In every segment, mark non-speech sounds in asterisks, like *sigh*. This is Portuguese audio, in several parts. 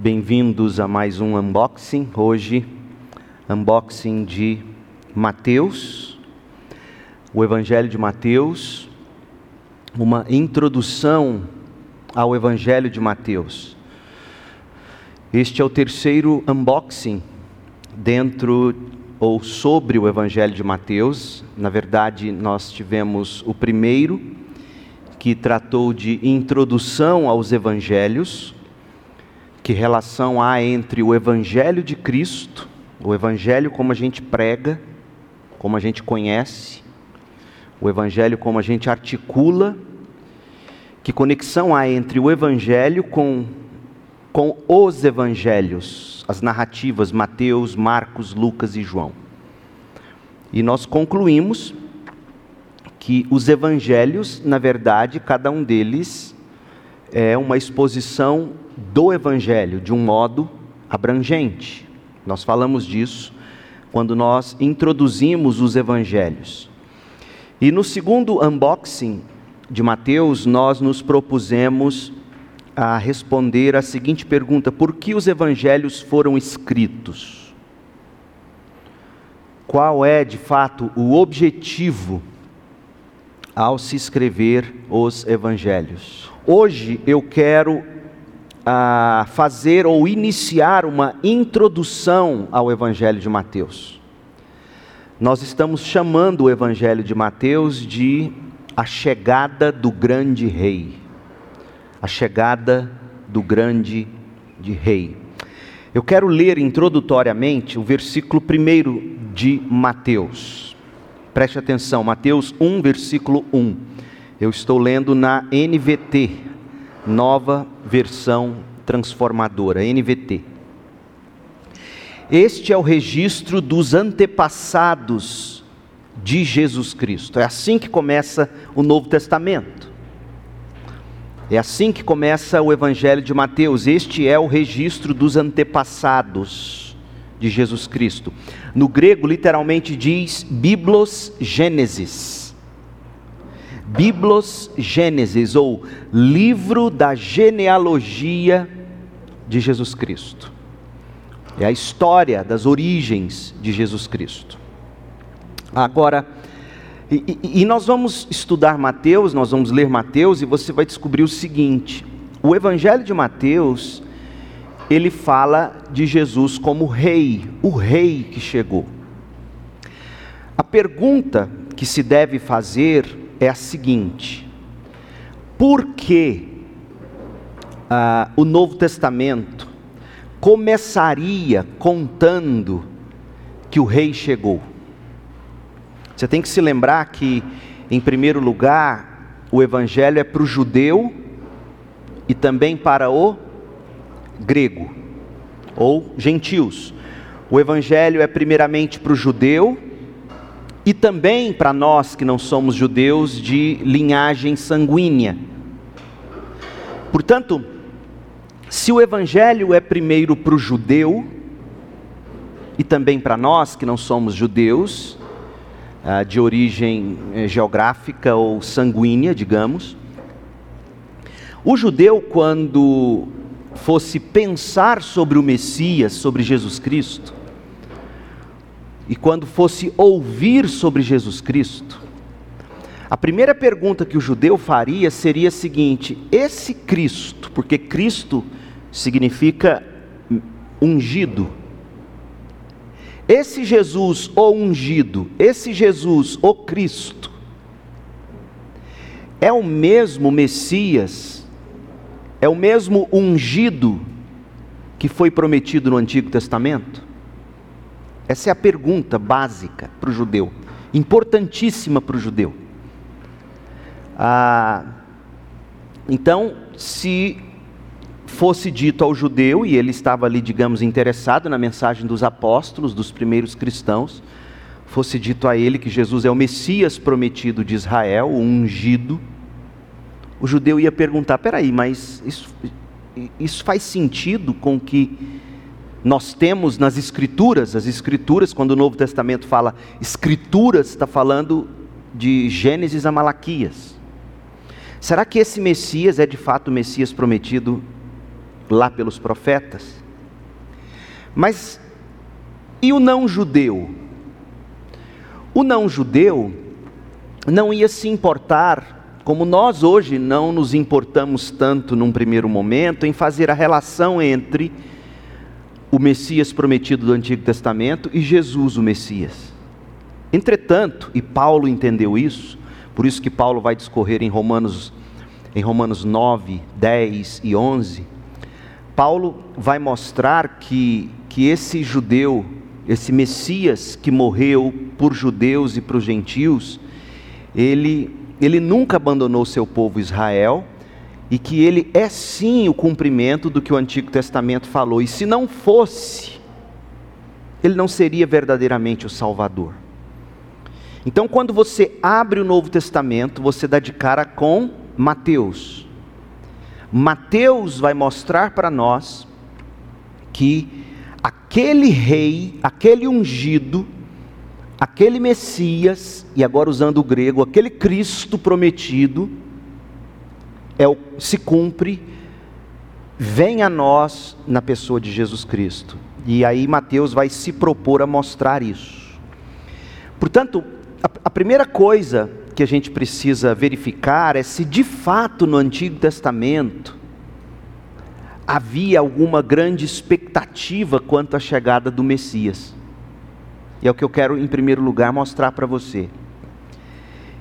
Bem-vindos a mais um unboxing. Hoje, unboxing de Mateus, o Evangelho de Mateus, uma introdução ao Evangelho de Mateus. Este é o terceiro unboxing dentro ou sobre o Evangelho de Mateus. Na verdade, nós tivemos o primeiro, que tratou de introdução aos evangelhos, que relação há entre o Evangelho de Cristo, o Evangelho como a gente prega, como a gente conhece, o Evangelho como a gente articula, que conexão há entre o Evangelho com, com os Evangelhos, as narrativas Mateus, Marcos, Lucas e João. E nós concluímos que os Evangelhos, na verdade, cada um deles é uma exposição do Evangelho de um modo abrangente. Nós falamos disso quando nós introduzimos os Evangelhos. E no segundo unboxing de Mateus, nós nos propusemos a responder a seguinte pergunta: por que os Evangelhos foram escritos? Qual é, de fato, o objetivo ao se escrever os Evangelhos? Hoje eu quero ah, fazer ou iniciar uma introdução ao Evangelho de Mateus. Nós estamos chamando o Evangelho de Mateus de a chegada do grande rei. A chegada do grande de rei. Eu quero ler introdutoriamente o versículo 1 de Mateus. Preste atenção, Mateus 1, versículo 1. Eu estou lendo na NVT, nova versão transformadora, NVT. Este é o registro dos antepassados de Jesus Cristo. É assim que começa o Novo Testamento. É assim que começa o Evangelho de Mateus. Este é o registro dos antepassados de Jesus Cristo. No grego, literalmente diz Biblos Gênesis Biblos Gênesis, ou livro da genealogia de Jesus Cristo. É a história das origens de Jesus Cristo. Agora, e, e, nós vamos estudar Mateus, nós vamos ler Mateus, e você vai descobrir o seguinte: o Evangelho de Mateus, ele fala de Jesus como rei, o rei que chegou. A pergunta que se deve fazer é a seguinte: por que ah, o Novo Testamento começaria contando que o rei chegou? Você tem que se lembrar que, em primeiro lugar, o Evangelho é para o judeu e também para o grego, ou gentios. O Evangelho é primeiramente para o judeu e também para nós que não somos judeus de linhagem sanguínea. Portanto, se o evangelho é primeiro para o judeu e também para nós que não somos judeus, ah, de origem eh, geográfica ou sanguínea, digamos, o judeu, quando fosse pensar sobre o Messias, sobre Jesus Cristo, e quando fosse ouvir sobre Jesus Cristo, a primeira pergunta que o judeu faria seria a seguinte: esse Cristo, porque Cristo significa ungido, esse Jesus, o ungido, esse Jesus, o Cristo, é o mesmo Messias, é o mesmo ungido que foi prometido no Antigo Testamento? Essa é a pergunta básica para o judeu, importantíssima para o judeu. Ah, então, se fosse dito ao judeu, e ele estava ali, digamos, interessado na mensagem dos apóstolos, dos primeiros cristãos, fosse dito a ele que Jesus é o Messias prometido de Israel, o ungido, o judeu ia perguntar: peraí, mas isso, isso faz sentido com que nós temos nas Escrituras, as Escrituras, quando o Novo Testamento fala Escrituras, está falando de Gênesis a Malaquias. Será que esse Messias é de fato o Messias prometido lá pelos profetas. Mas e o não judeu? O não judeu não ia se importar, como nós hoje não nos importamos tanto num primeiro momento, em fazer a relação entre o Messias prometido do Antigo Testamento e Jesus, o Messias. Entretanto, e Paulo entendeu isso, por isso que Paulo vai discorrer em Romanos, em Romanos 9, 10 e 11, Paulo vai mostrar que, que esse judeu, esse Messias que morreu por judeus e para os gentios, ele, ele nunca abandonou seu povo Israel e que ele é sim o cumprimento do que o Antigo Testamento falou. E se não fosse, ele não seria verdadeiramente o Salvador. Então, quando você abre o Novo Testamento, você dá de cara com Mateus. Mateus vai mostrar para nós que aquele rei, aquele ungido, aquele Messias, e agora usando o grego, aquele Cristo prometido, é o, se cumpre, vem a nós na pessoa de Jesus Cristo. E aí Mateus vai se propor a mostrar isso. Portanto, a, a primeira coisa que a gente precisa verificar é se de fato no Antigo Testamento havia alguma grande expectativa quanto à chegada do Messias. E é o que eu quero, em primeiro lugar, mostrar para você.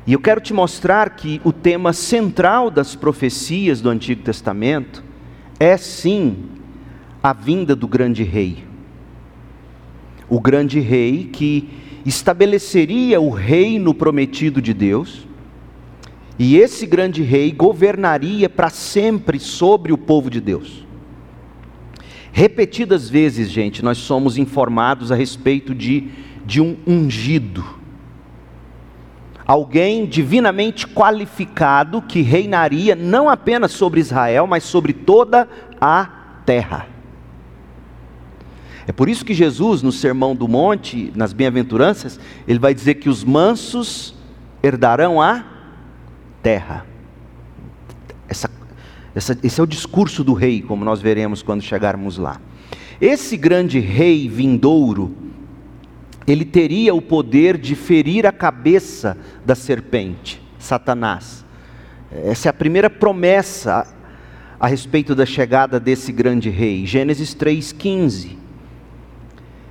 E eu quero te mostrar que o tema central das profecias do Antigo Testamento é sim a vinda do grande rei. O grande rei que estabeleceria o reino prometido de Deus, e esse grande rei governaria para sempre sobre o povo de Deus. Repetidas vezes, gente, nós somos informados a respeito de, de um ungido alguém divinamente qualificado que reinaria não apenas sobre Israel, mas sobre toda a terra. É por isso que Jesus, no Sermão do Monte, nas Bem-aventuranças, ele vai dizer que os mansos herdarão a terra. Essa, essa, esse é o discurso do rei, como nós veremos quando chegarmos lá. Esse grande rei vindouro, ele teria o poder de ferir a cabeça da serpente, Satanás. Essa é a primeira promessa a, respeito da chegada desse grande rei. Gênesis 3,15.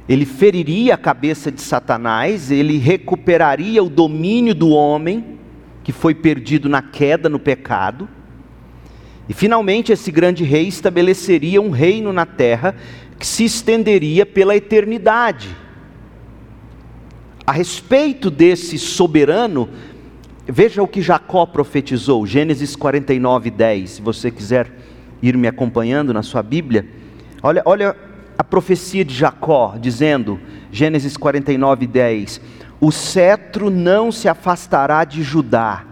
Ele feriria a cabeça de Satanás, ele recuperaria o domínio do homem, que foi perdido na queda, no pecado. E finalmente esse grande rei estabeleceria um reino na terra que se estenderia pela eternidade a respeito desse soberano, veja o que Jacó profetizou, Gênesis 49, 10. Se você quiser ir me acompanhando na sua Bíblia, olha, olha a profecia de Jacó, dizendo, Gênesis 49, 10: O cetro não se afastará de Judá,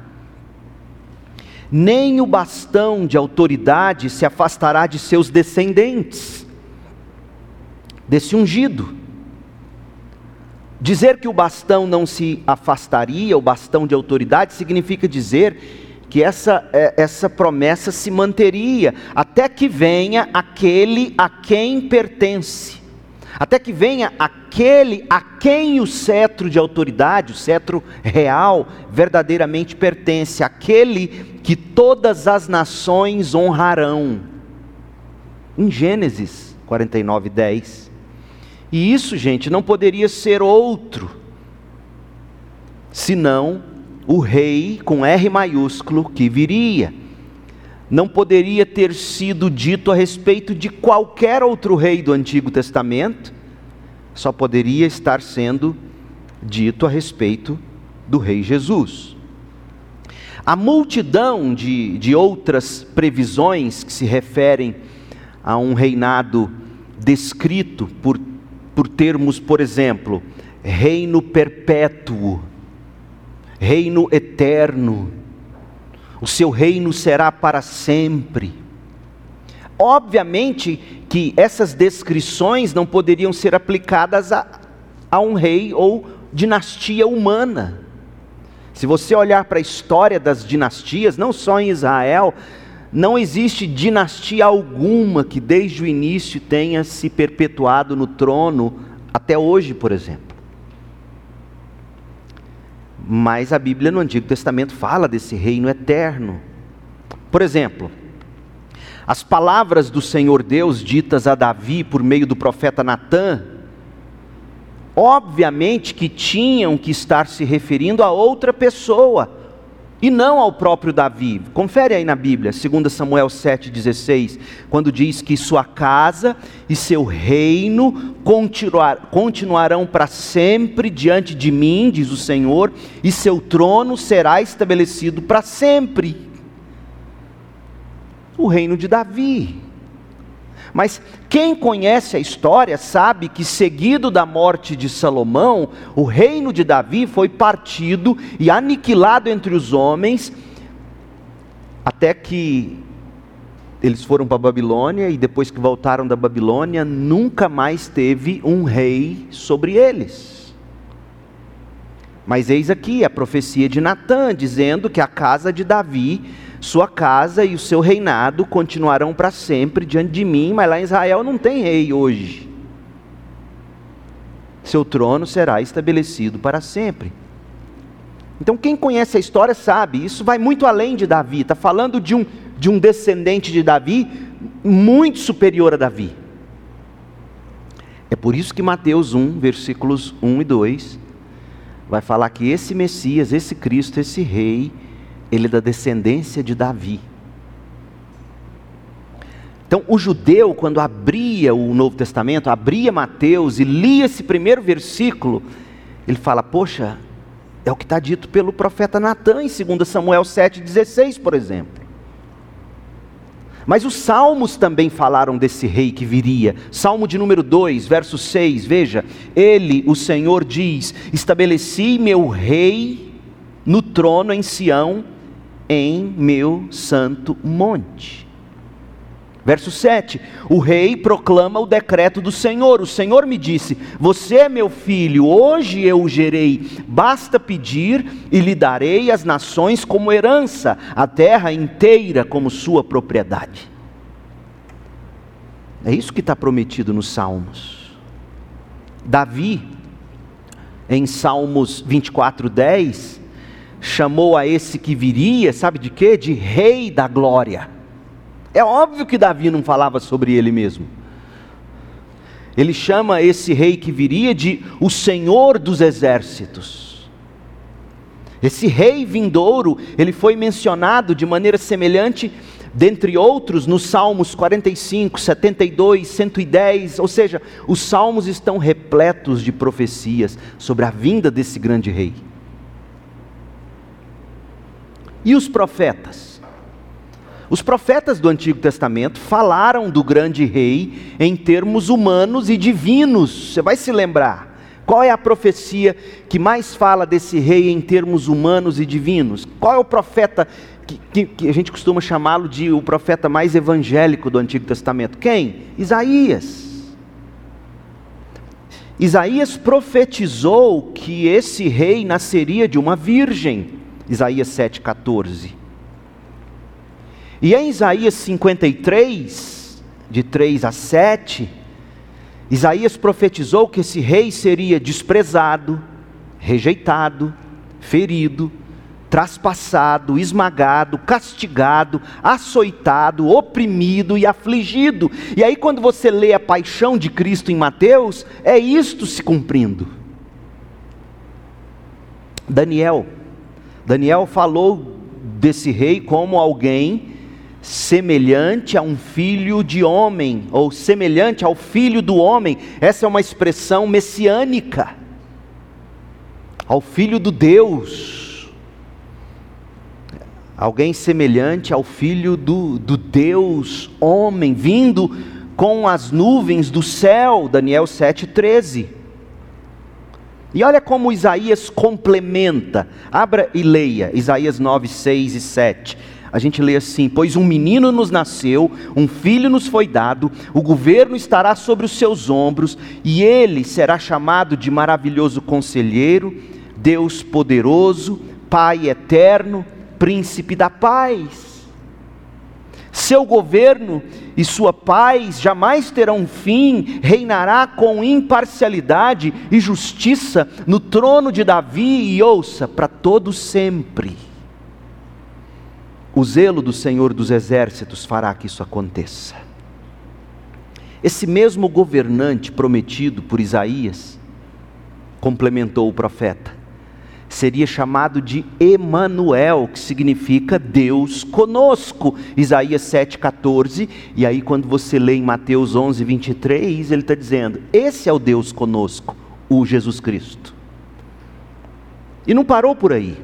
nem o bastão de autoridade se afastará de seus descendentes, desse ungido. Dizer que o bastão não se afastaria, o bastão de autoridade, significa dizer que essa, é, essa promessa se manteria até que venha aquele a quem pertence, até que venha aquele a quem o cetro de autoridade, o cetro real, verdadeiramente pertence, aquele que todas as nações honrarão. Em Gênesis 49, 10. E isso, gente, não poderia ser outro senão o rei com R maiúsculo que viria. Não poderia ter sido dito a respeito de qualquer outro rei do Antigo Testamento, só poderia estar sendo dito a respeito do rei Jesus. A multidão de, de outras previsões que se referem a um reinado descrito por por termos, por exemplo, reino perpétuo, reino eterno, o seu reino será para sempre. Obviamente que essas descrições não poderiam ser aplicadas a, a um rei ou dinastia humana. Se você olhar para a história das dinastias, não só em Israel, não existe dinastia alguma que desde o início tenha se perpetuado no trono até hoje, por exemplo. Mas a Bíblia no Antigo Testamento fala desse reino eterno. Por exemplo, as palavras do Senhor Deus ditas a Davi por meio do profeta Natã, obviamente que tinham que estar se referindo a outra pessoa, e não ao próprio Davi. Confere aí na Bíblia, 2 Samuel 7,16, quando diz que sua casa e seu reino continuar, continuarão para sempre diante de mim, diz o Senhor, e seu trono será estabelecido para sempre o reino de Davi. Mas quem conhece a história sabe que, seguido da morte de Salomão, o reino de Davi foi partido e aniquilado entre os homens, até que eles foram para a Babilônia e depois que voltaram da Babilônia, nunca mais teve um rei sobre eles. Mas eis aqui a profecia de Natã, dizendo que a casa de Davi sua casa e o seu reinado continuarão para sempre diante de mim, mas lá em Israel não tem rei hoje. Seu trono será estabelecido para sempre. Então, quem conhece a história sabe, isso vai muito além de Davi, está falando de um, de um descendente de Davi muito superior a Davi. É por isso que Mateus 1, versículos 1 e 2, vai falar que esse Messias, esse Cristo, esse Rei, ele é da descendência de Davi. Então, o judeu, quando abria o Novo Testamento, abria Mateus e lia esse primeiro versículo, ele fala: Poxa, é o que está dito pelo profeta Natan em 2 Samuel 7,16, por exemplo. Mas os salmos também falaram desse rei que viria. Salmo de número 2, verso 6, veja: Ele, o Senhor, diz: Estabeleci meu rei no trono em Sião em meu santo monte. Verso 7: O rei proclama o decreto do Senhor. O Senhor me disse: Você é meu filho, hoje eu o gerei. Basta pedir e lhe darei as nações como herança, a terra inteira como sua propriedade. É isso que está prometido nos Salmos. Davi, em Salmos 24, 10, chamou a esse que viria, sabe de quê? De rei da glória. É óbvio que Davi não falava sobre ele mesmo. Ele chama esse rei que viria de o Senhor dos exércitos. Esse rei vindouro, ele foi mencionado de maneira semelhante, dentre outros, nos Salmos 45, 72, 110, ou seja, os salmos estão repletos de profecias sobre a vinda desse grande rei. E os profetas? Os profetas do Antigo Testamento falaram do grande rei em termos humanos e divinos. Você vai se lembrar. Qual é a profecia que mais fala desse rei em termos humanos e divinos? Qual é o profeta que, que, que a gente costuma chamá-lo de o profeta mais evangélico do Antigo Testamento? Quem? Isaías. Isaías profetizou que esse rei nasceria de uma virgem. Isaías 7,14. E em Isaías 53, de 3 a 7, Isaías profetizou que esse rei seria desprezado, rejeitado, ferido, traspassado, esmagado, castigado, açoitado, oprimido e afligido. E aí, quando você lê a paixão de Cristo em Mateus, é isto se cumprindo. Daniel Daniel falou desse rei como alguém semelhante a um filho de homem, ou semelhante ao filho do homem. Essa é uma expressão messiânica. Ao filho do Deus. Alguém semelhante ao filho do, do Deus homem, vindo com as nuvens do céu. Daniel 7,13. E olha como Isaías complementa. Abra e leia Isaías 9, 6 e 7. A gente lê assim: Pois um menino nos nasceu, um filho nos foi dado, o governo estará sobre os seus ombros, e ele será chamado de maravilhoso conselheiro, Deus poderoso, Pai eterno, príncipe da paz. Seu governo e sua paz jamais terão fim, reinará com imparcialidade e justiça no trono de Davi e ouça, para todo sempre. O zelo do Senhor dos exércitos fará que isso aconteça. Esse mesmo governante prometido por Isaías complementou o profeta seria chamado de Emanuel, que significa Deus conosco. Isaías 7,14. E aí, quando você lê em Mateus 11, 23, ele está dizendo: Esse é o Deus conosco, o Jesus Cristo. E não parou por aí.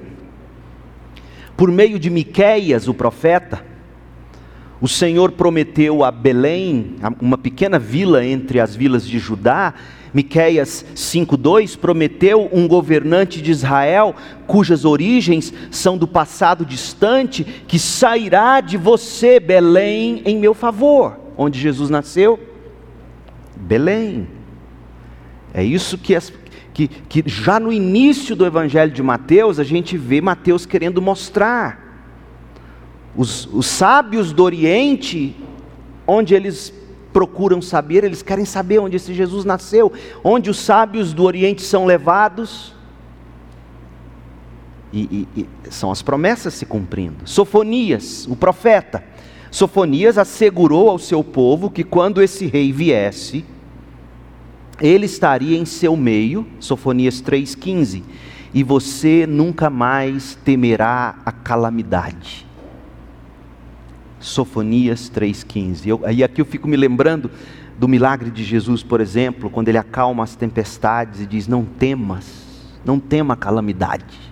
Por meio de Miqueias, o profeta, o Senhor prometeu a Belém, uma pequena vila entre as vilas de Judá, Miqueias 5:2 prometeu um governante de Israel cujas origens são do passado distante, que sairá de você, Belém, em meu favor. Onde Jesus nasceu? Belém. É isso que, as, que, que já no início do Evangelho de Mateus a gente vê Mateus querendo mostrar. Os, os sábios do Oriente, onde eles procuram saber, eles querem saber onde esse Jesus nasceu, onde os sábios do Oriente são levados. E, e, e, são as promessas se cumprindo. Sofonias, o profeta, Sofonias assegurou ao seu povo que quando esse rei viesse, ele estaria em seu meio, Sofonias 3,15, e você nunca mais temerá a calamidade. Sofonias 3,15. E aqui eu fico me lembrando do milagre de Jesus, por exemplo, quando ele acalma as tempestades e diz: Não temas, não tema a calamidade.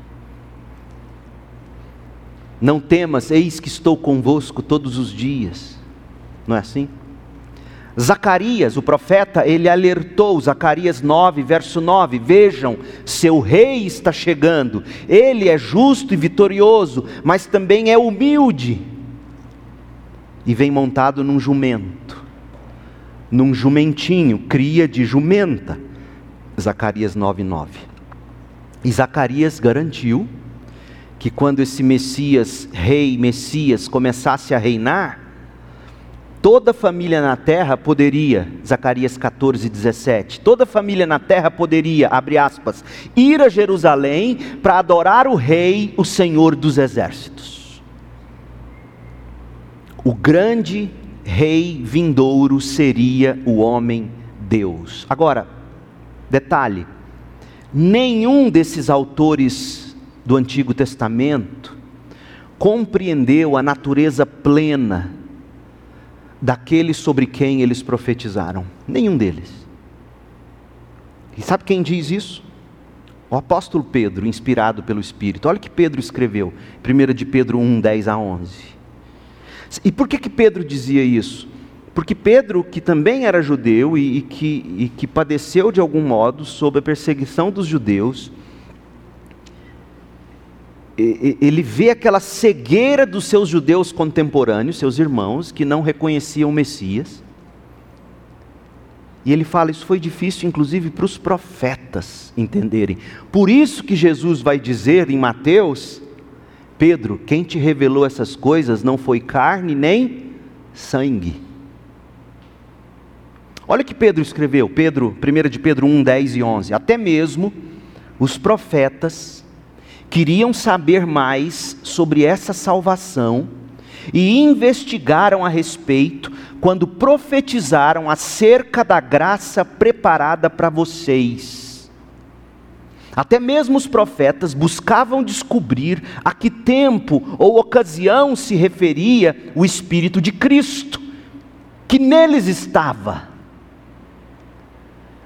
Não temas, eis que estou convosco todos os dias. Não é assim? Zacarias, o profeta, ele alertou, Zacarias 9, verso 9: Vejam, seu rei está chegando, ele é justo e vitorioso, mas também é humilde e vem montado num jumento, num jumentinho, cria de jumenta. Zacarias 9:9. E Zacarias garantiu que quando esse Messias, rei Messias, começasse a reinar, toda família na terra poderia, Zacarias 14, 17, toda família na terra poderia, abre aspas, ir a Jerusalém para adorar o rei, o Senhor dos exércitos o grande rei vindouro seria o homem Deus. Agora, detalhe: nenhum desses autores do Antigo Testamento compreendeu a natureza plena daquele sobre quem eles profetizaram. Nenhum deles. E sabe quem diz isso? O apóstolo Pedro, inspirado pelo Espírito. Olha o que Pedro escreveu, 1 de Pedro 1, 10 a 11. E por que, que Pedro dizia isso? Porque Pedro, que também era judeu e, e, que, e que padeceu de algum modo sob a perseguição dos judeus, ele vê aquela cegueira dos seus judeus contemporâneos, seus irmãos, que não reconheciam o Messias. E ele fala: Isso foi difícil, inclusive, para os profetas entenderem. Por isso que Jesus vai dizer em Mateus Pedro, quem te revelou essas coisas não foi carne nem sangue. Olha o que Pedro escreveu, Pedro, 1 de Pedro 1, 10 e 11. Até mesmo os profetas queriam saber mais sobre essa salvação e investigaram a respeito quando profetizaram acerca da graça preparada para vocês até mesmo os profetas buscavam descobrir a que tempo ou ocasião se referia o Espírito de Cristo, que neles estava.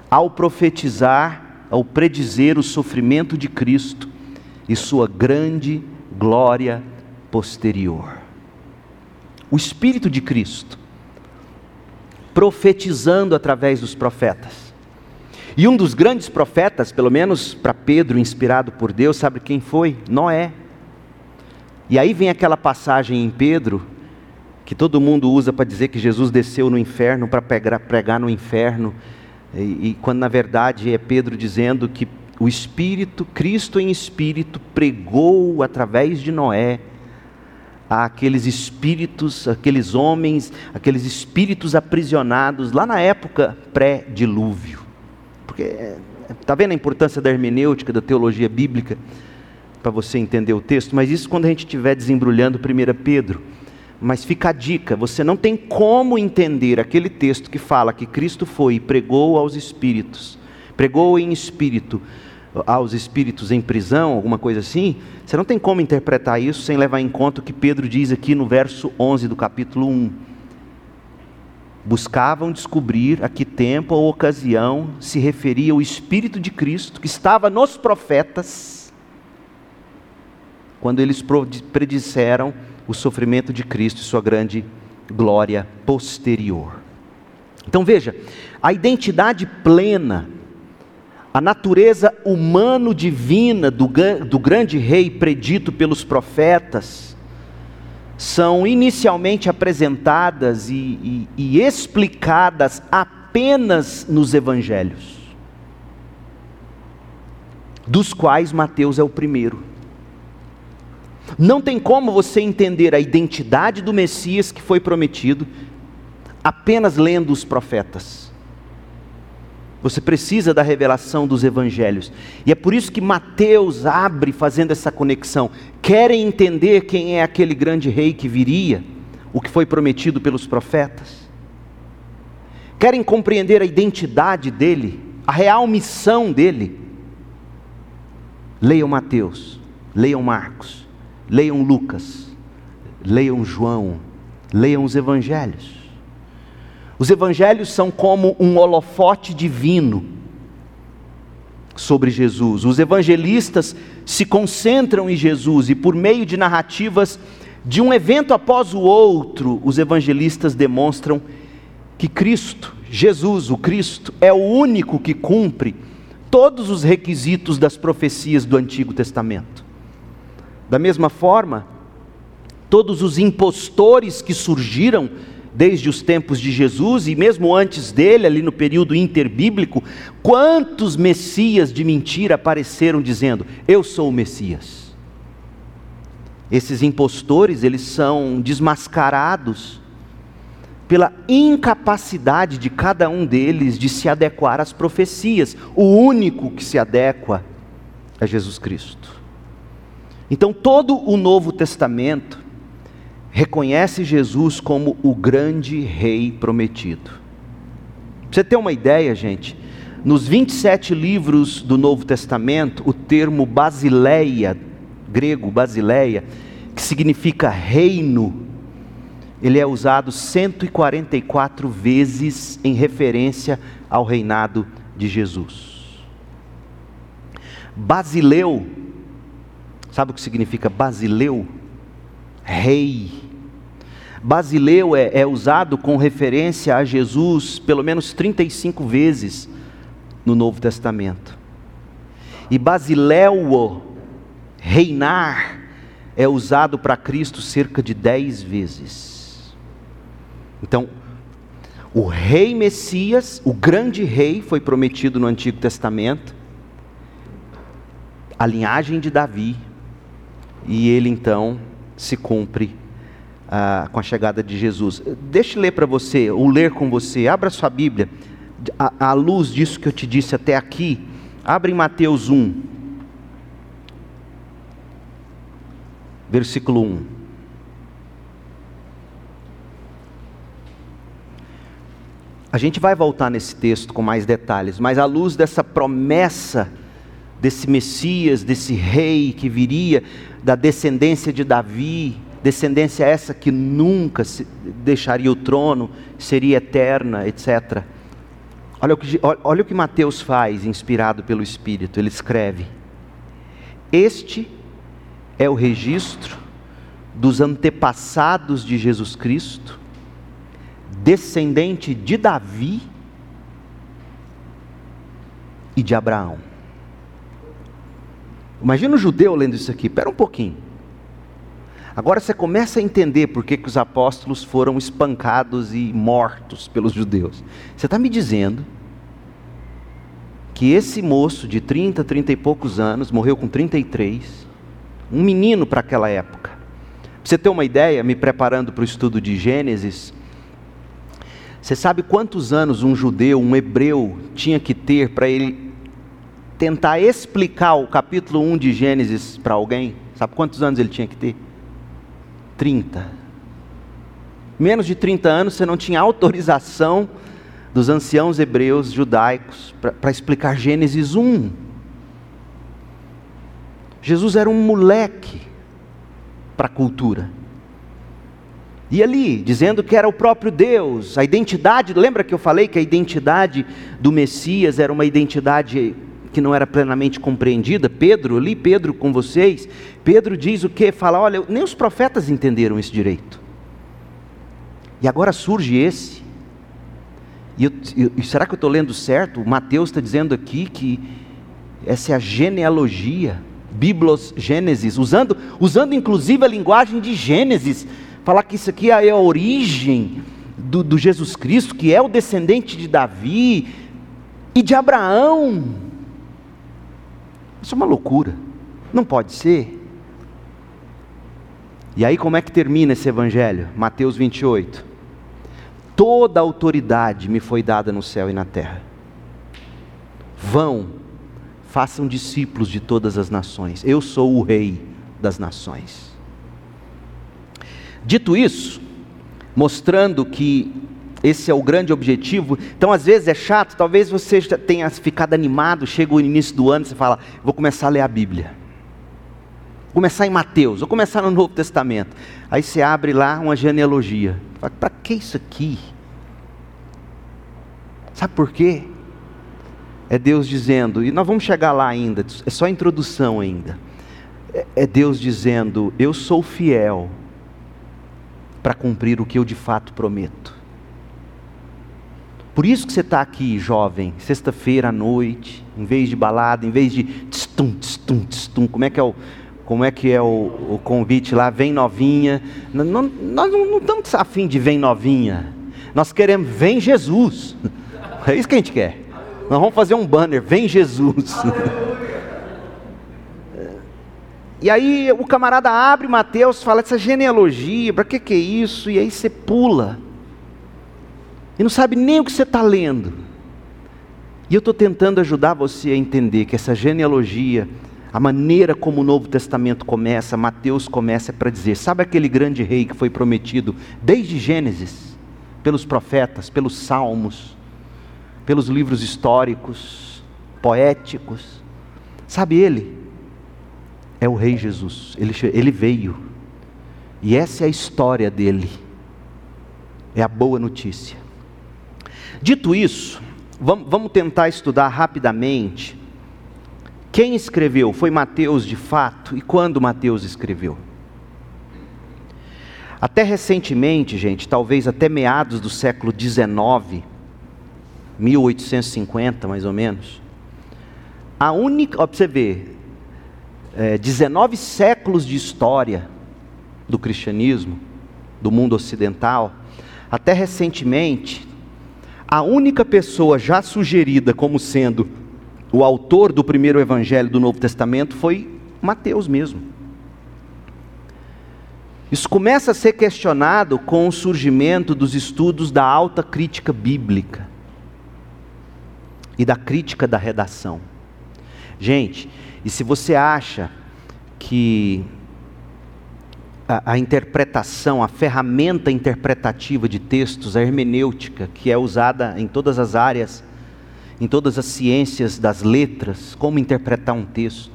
Ao profetizar, ao predizer o sofrimento de Cristo e sua grande glória posterior. O Espírito de Cristo, profetizando através dos profetas e um dos grandes profetas, pelo menos para Pedro, inspirado por Deus, sabe quem foi? Noé. E aí vem aquela passagem em Pedro, que todo mundo usa para dizer que Jesus desceu no inferno para pregar no inferno, e, e quando na verdade é Pedro dizendo que o Espírito, Cristo em Espírito, pregou através de Noé àqueles espíritos, aqueles homens, aqueles espíritos aprisionados lá na época pré-dilúvio. Porque está vendo a importância da hermenêutica, da teologia bíblica, para você entender o texto? Mas isso quando a gente estiver desembrulhando 1 Pedro. Mas fica a dica: você não tem como entender aquele texto que fala que Cristo foi e pregou aos espíritos, pregou em espírito aos espíritos em prisão, alguma coisa assim, você não tem como interpretar isso sem levar em conta o que Pedro diz aqui no verso 11 do capítulo 1. Buscavam descobrir a que tempo ou ocasião se referia o Espírito de Cristo que estava nos profetas, quando eles predisseram o sofrimento de Cristo e sua grande glória posterior. Então veja, a identidade plena a natureza humano-divina do, do grande rei predito pelos profetas são inicialmente apresentadas e, e, e explicadas apenas nos evangelhos, dos quais Mateus é o primeiro. Não tem como você entender a identidade do Messias que foi prometido apenas lendo os profetas. Você precisa da revelação dos evangelhos. E é por isso que Mateus abre fazendo essa conexão. Querem entender quem é aquele grande rei que viria, o que foi prometido pelos profetas? Querem compreender a identidade dele, a real missão dele? Leiam Mateus, leiam Marcos, leiam Lucas, leiam João, leiam os evangelhos. Os evangelhos são como um holofote divino sobre Jesus. Os evangelistas se concentram em Jesus e, por meio de narrativas de um evento após o outro, os evangelistas demonstram que Cristo, Jesus, o Cristo, é o único que cumpre todos os requisitos das profecias do Antigo Testamento. Da mesma forma, todos os impostores que surgiram desde os tempos de Jesus e mesmo antes dele, ali no período interbíblico, quantos messias de mentira apareceram dizendo: "Eu sou o Messias". Esses impostores, eles são desmascarados pela incapacidade de cada um deles de se adequar às profecias. O único que se adequa é Jesus Cristo. Então, todo o Novo Testamento reconhece Jesus como o grande rei prometido. Pra você ter uma ideia, gente, nos 27 livros do Novo Testamento, o termo basileia, grego basileia, que significa reino, ele é usado 144 vezes em referência ao reinado de Jesus. Basileu, sabe o que significa basileu? Rei. Basileu é, é usado com referência a Jesus pelo menos 35 vezes no Novo Testamento. E Basileu, reinar, é usado para Cristo cerca de 10 vezes. Então, o rei Messias, o grande rei, foi prometido no Antigo Testamento, a linhagem de Davi, e ele então se cumpre ah, com a chegada de Jesus. Deixe ler para você, ou ler com você, abra sua Bíblia, à, à luz disso que eu te disse até aqui, abre em Mateus 1, versículo 1. A gente vai voltar nesse texto com mais detalhes, mas à luz dessa promessa desse Messias, desse rei que viria da descendência de Davi, descendência essa que nunca deixaria o trono, seria eterna, etc. Olha o que, olha o que Mateus faz, inspirado pelo Espírito. Ele escreve: Este é o registro dos antepassados de Jesus Cristo, descendente de Davi e de Abraão. Imagina o judeu lendo isso aqui, espera um pouquinho. Agora você começa a entender por que, que os apóstolos foram espancados e mortos pelos judeus. Você está me dizendo que esse moço de 30, 30 e poucos anos, morreu com 33, um menino para aquela época, você ter uma ideia, me preparando para o estudo de Gênesis, você sabe quantos anos um judeu, um hebreu, tinha que ter para ele tentar explicar o capítulo 1 de Gênesis para alguém? Sabe quantos anos ele tinha que ter? 30. Menos de 30 anos você não tinha autorização dos anciãos hebreus judaicos para explicar Gênesis 1. Jesus era um moleque para a cultura. E ali, dizendo que era o próprio Deus, a identidade, lembra que eu falei que a identidade do Messias era uma identidade que não era plenamente compreendida? Pedro, li Pedro com vocês, Pedro diz o que? Fala, olha, nem os profetas entenderam esse direito. E agora surge esse. E, eu, eu, será que eu estou lendo certo? O Mateus está dizendo aqui que essa é a genealogia, Biblos Gênesis, usando, usando inclusive a linguagem de Gênesis falar que isso aqui é a origem do, do Jesus Cristo, que é o descendente de Davi e de Abraão. Isso é uma loucura, não pode ser. E aí, como é que termina esse evangelho? Mateus 28. Toda autoridade me foi dada no céu e na terra. Vão, façam discípulos de todas as nações. Eu sou o rei das nações. Dito isso, mostrando que esse é o grande objetivo. Então, às vezes é chato, talvez você tenha ficado animado, chega o início do ano você fala: vou começar a ler a Bíblia. Vou começar em Mateus, vou começar no Novo Testamento. Aí você abre lá uma genealogia. Para que isso aqui? Sabe por quê? É Deus dizendo, e nós vamos chegar lá ainda, é só introdução ainda. É, é Deus dizendo: Eu sou fiel para cumprir o que eu de fato prometo. Por isso que você está aqui, jovem, sexta-feira à noite, em vez de balada, em vez de tstum, tstum, tstum, como é que é o, como é que é o, o convite lá, vem novinha. Não, não, nós não, estamos afim de vem novinha. Nós queremos vem Jesus. *laughs* É isso que a gente quer. Nós vamos fazer um banner, vem Jesus. *laughs* E aí o camarada abre Mateus, fala essa genealogia, para que, que é isso? E aí você pula. E não sabe nem o que você está lendo. E eu estou tentando ajudar você a entender que essa genealogia, a maneira como o Novo Testamento começa, Mateus começa para dizer: sabe aquele grande rei que foi prometido desde Gênesis, pelos profetas, pelos salmos, pelos livros históricos, poéticos? Sabe ele? é o Rei Jesus. Ele, ele veio. E essa é a história dele. É a boa notícia. Dito isso, vamos, tentar estudar rapidamente. Quem escreveu? Foi Mateus de fato? E quando Mateus escreveu? Até recentemente, gente, talvez até meados do século XIX, 1850 mais ou menos, a única, ó, você ver, é, 19 séculos de história do cristianismo, do mundo ocidental, até recentemente, a única pessoa já sugerida como sendo o autor do primeiro evangelho do Novo Testamento foi Mateus mesmo. Isso começa a ser questionado com o surgimento dos estudos da alta crítica bíblica e da crítica da redação. Gente, e se você acha que a, interpretação, a ferramenta interpretativa de textos, a hermenêutica, que é usada em todas as áreas, em todas as ciências das letras, como interpretar um texto,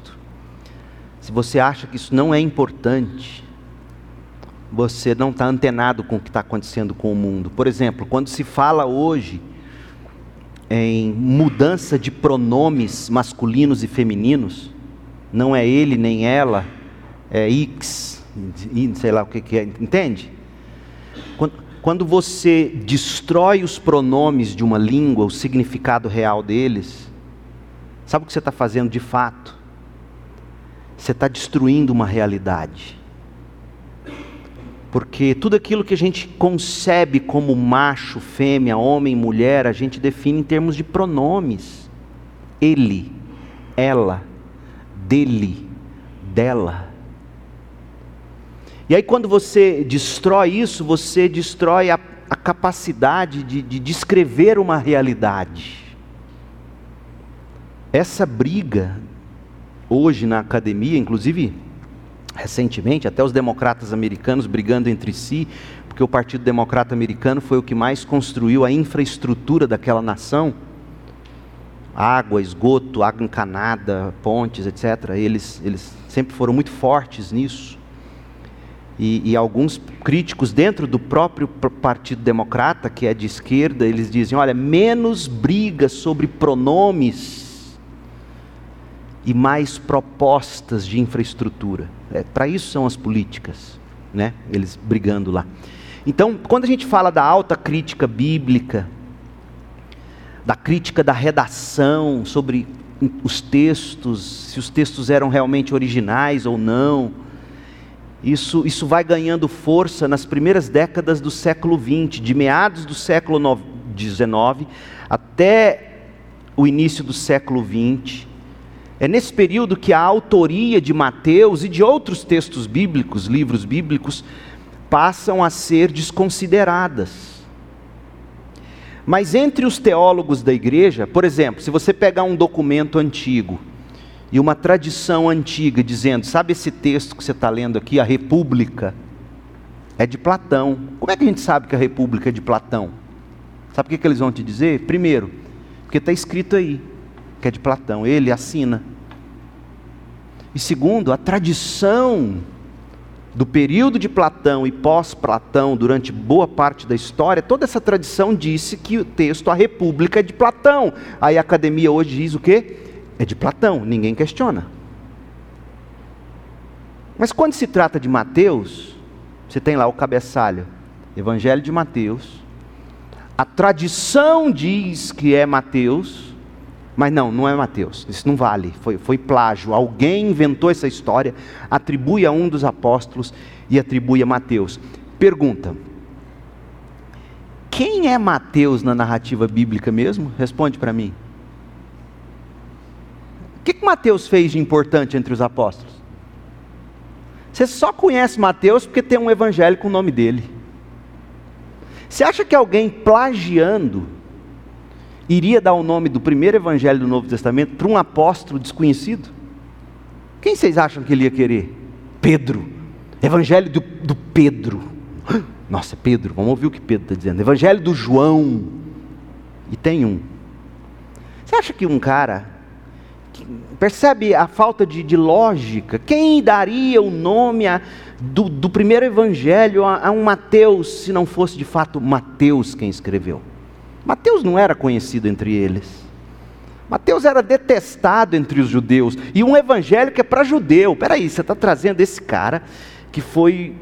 se você acha que isso não é importante, você não está antenado com o que está acontecendo com o mundo. Por exemplo, quando se fala hoje em mudança de pronomes masculinos e femininos, não é ele nem ela, é X, sei lá o que, que é, entende? Quando, quando você destrói os pronomes de uma língua, o significado real deles, sabe o que você está fazendo de fato? Você está destruindo uma realidade. Porque tudo aquilo que a gente concebe como macho, fêmea, homem, mulher, a gente define em termos de pronomes. Ele, ela, dele, dela. E aí, quando você destrói isso, você destrói a, a capacidade de, de descrever uma realidade. Essa briga, hoje na academia, inclusive recentemente, até os democratas americanos brigando entre si, porque o Partido Democrata Americano foi o que mais construiu a infraestrutura daquela nação água, esgoto, água encanada, pontes, etc. Eles, eles sempre foram muito fortes nisso. E, e, alguns críticos dentro do próprio Partido Democrata, que é de esquerda, eles dizem: olha, menos briga sobre pronomes e mais propostas de infraestrutura. É, Para isso são as políticas, né? eles brigando lá. Então, quando a gente fala da alta crítica bíblica, da crítica da redação sobre os textos, se os textos eram realmente originais ou não, isso, isso vai ganhando força nas primeiras décadas do século XX, de meados do século XIX até o início do século XX. É nesse período que a autoria de Mateus e de outros textos bíblicos, livros bíblicos, passam a ser desconsideradas. Mas entre os teólogos da igreja, por exemplo, se você pegar um documento antigo, e uma tradição antiga dizendo: sabe esse texto que você está lendo aqui, a República? É de Platão. Como é que a gente sabe que a República é de Platão? Sabe o que, que eles vão te dizer? Primeiro, porque está escrito aí que é de Platão, ele assina. E segundo, a tradição do período de Platão e pós-Platão, durante boa parte da história, toda essa tradição disse que o texto A República é de Platão. Aí a academia hoje diz o quê? É de Platão, ninguém questiona. Mas quando se trata de Mateus, você tem lá o cabeçalho, Evangelho de Mateus. A tradição diz que é Mateus, mas não, não é Mateus. Isso não vale, foi, foi plágio. Alguém inventou essa história, atribui a um dos apóstolos e atribui a Mateus. Pergunta: quem é Mateus na narrativa bíblica mesmo? Responde para mim que, que Mateus fez de importante entre os apóstolos? Você só conhece Mateus porque tem um evangelho com o nome dele. Você acha que alguém plagiando iria dar o nome do primeiro evangelho do Novo Testamento para um apóstolo desconhecido? Quem vocês acham que ele ia querer? Pedro. Evangelho do, do Pedro. *gasps* Nossa, Pedro, vamos ouvir o que Pedro está dizendo. Evangelho do João. E tem um. Você acha que um cara Percebe a falta de, de lógica? Quem daria o nome a, do, do, primeiro evangelho a, a um Mateus, se não fosse de fato Mateus quem escreveu? Mateus não era conhecido entre eles. Mateus era detestado entre os judeus. E um evangelho que é para judeu. Peraí, você está trazendo esse cara que foi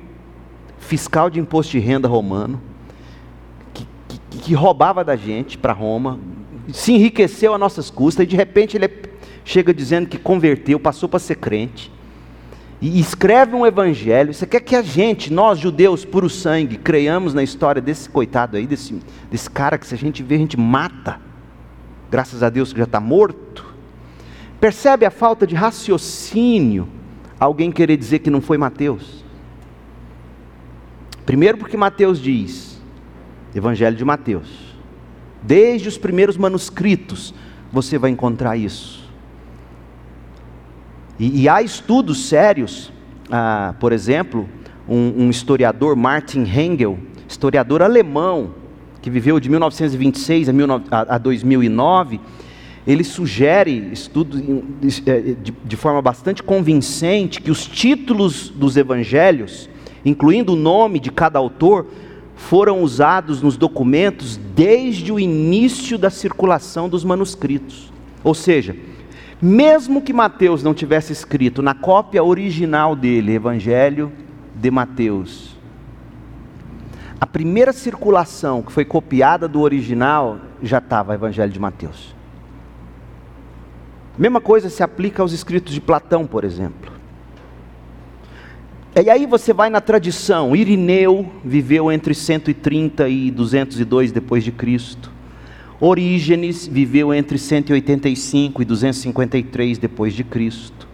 fiscal de imposto de renda romano, que, que, que roubava da gente para Roma, se enriqueceu a nossas custas, e de repente ele é chega dizendo que converteu, passou para ser crente, e escreve um evangelho. Você quer que a gente, nós judeus puro sangue, creiamos na história desse coitado aí, desse, desse cara que se a gente vê, a gente mata. Graças a Deus que já está morto. Percebe a falta de raciocínio alguém querer dizer que não foi Mateus? Primeiro, porque Mateus diz, Evangelho de Mateus, desde os primeiros manuscritos você vai encontrar isso. E, e há estudos sérios, ah, por exemplo, um, um, historiador, Martin Hengel, historiador alemão, que viveu de 1926 a, 19, a, a 2009, ele sugere, estudo de, de forma bastante convincente, que os títulos dos evangelhos, incluindo o nome de cada autor, foram usados nos documentos desde o início da circulação dos manuscritos. Ou seja, mesmo que Mateus não tivesse escrito na cópia original dele, Evangelho de Mateus, a primeira circulação que foi copiada do original já estava Evangelho de Mateus. Mesma coisa se aplica aos escritos de Platão, por exemplo. E aí você vai na tradição. Irineu viveu entre 130 e 202 depois de Cristo. Orígenes viveu entre 185 e 253 depois de Cristo.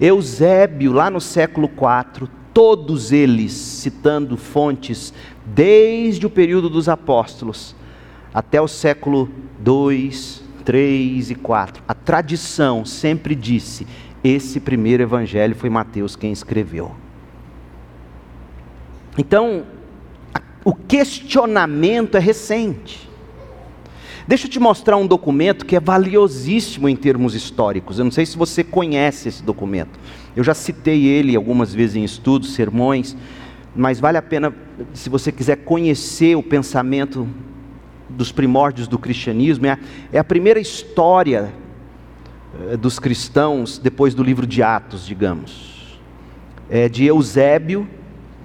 Eusébio, lá no século IV, todos eles citando fontes desde o período dos apóstolos até o século 2, 3 e 4. A tradição sempre disse: esse primeiro evangelho foi Mateus quem escreveu. Então, o questionamento é recente. Deixa eu te mostrar um documento que é valiosíssimo em termos históricos. Eu não sei se você conhece esse documento. Eu já citei ele algumas vezes em estudos, sermões, mas vale a pena, se você quiser conhecer o pensamento dos primórdios do cristianismo, é a, é primeira história eh, dos cristãos depois do livro de Atos, digamos. É de Eusébio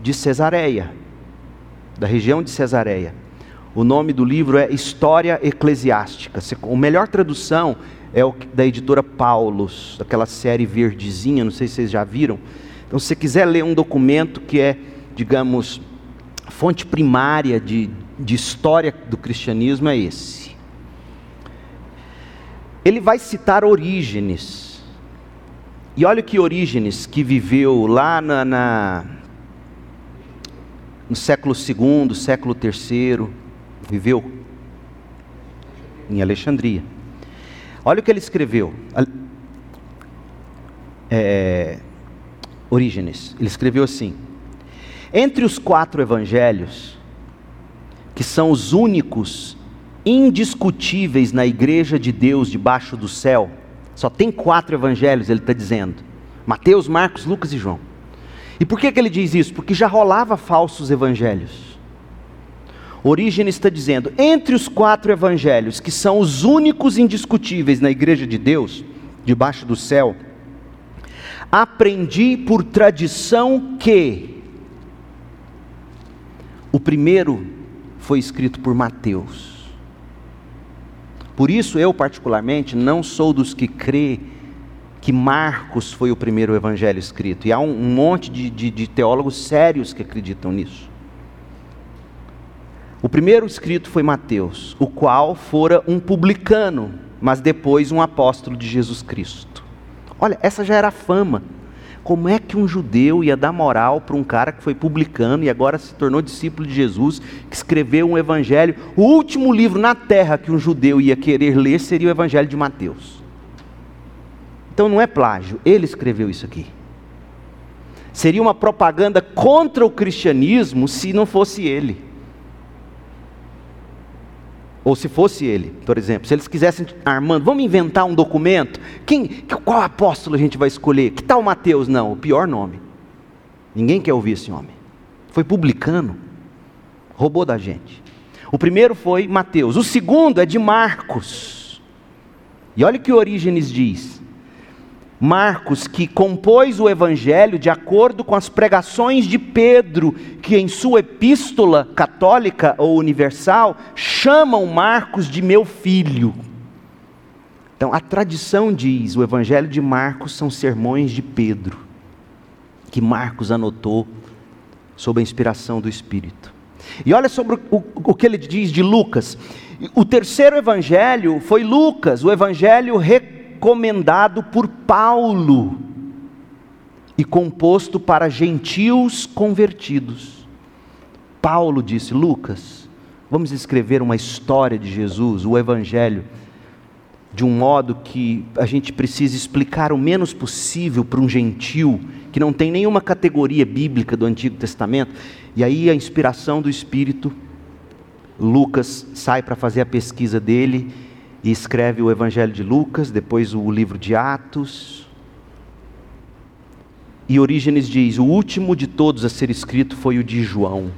de Cesareia, da região de Cesareia. O nome do livro é História Eclesiástica. A melhor tradução é o da editora Paulus, aquela série verdezinha, não sei se vocês já viram. Então, se você quiser ler um documento que é, digamos, fonte primária de, de história do cristianismo, é esse. Ele vai citar Orígenes. E olha que Orígenes, que viveu lá na, na no século II, século III, viveu em Alexandria. Olha o que ele escreveu. É, Orígenes. Ele escreveu assim: Entre os quatro evangelhos, que são os únicos indiscutíveis na igreja de Deus debaixo do céu, só tem quatro evangelhos, ele está dizendo: Mateus, Marcos, Lucas e João. E por que, que ele diz isso? Porque já rolava falsos evangelhos. Orígenes está dizendo: entre os quatro evangelhos, que são os únicos indiscutíveis na igreja de Deus, debaixo do céu, aprendi por tradição que o primeiro foi escrito por Mateus. Por isso, eu, particularmente, não sou dos que crê que Marcos foi o primeiro evangelho escrito. E há um, um monte de, de, de teólogos sérios que acreditam nisso. O primeiro escrito foi Mateus, o qual fora um publicano, mas depois um apóstolo de Jesus Cristo. Olha, essa já era a fama. Como é que um judeu ia dar moral para um cara que foi publicano e agora se tornou discípulo de Jesus, que escreveu um evangelho? O último livro na terra que um judeu ia querer ler seria o evangelho de Mateus. Então não é plágio, ele escreveu isso aqui. Seria uma propaganda contra o cristianismo se não fosse ele. Ou se fosse ele, por exemplo, se eles quisessem, Armando, vamos inventar um documento, quem, qual apóstolo a gente vai escolher? Que tal Mateus? Não, o pior nome. Ninguém quer ouvir esse homem. Foi publicano, roubou da gente. O primeiro foi Mateus, o segundo é de Marcos. E olha o que Orígenes diz: Marcos, que compôs o evangelho de acordo com as pregações de Pedro, que em sua epístola católica ou universal chamam Marcos de meu filho. Então, a tradição diz, o evangelho de Marcos são sermões de Pedro, que Marcos anotou sob a inspiração do Espírito. E olha sobre o, o que ele diz de Lucas. O terceiro evangelho foi Lucas, o evangelho recomendado recomendado por Paulo e composto para gentios convertidos. Paulo disse: Lucas, vamos escrever uma história de Jesus, o Evangelho, de um modo que a gente precisa explicar o menos possível para um gentil que não tem nenhuma categoria bíblica do Antigo Testamento. E aí a inspiração do Espírito, Lucas sai para fazer a pesquisa dele e escreve o Evangelho de Lucas, depois o livro de Atos. E Orígenes diz: o último de todos a ser escrito foi o de João.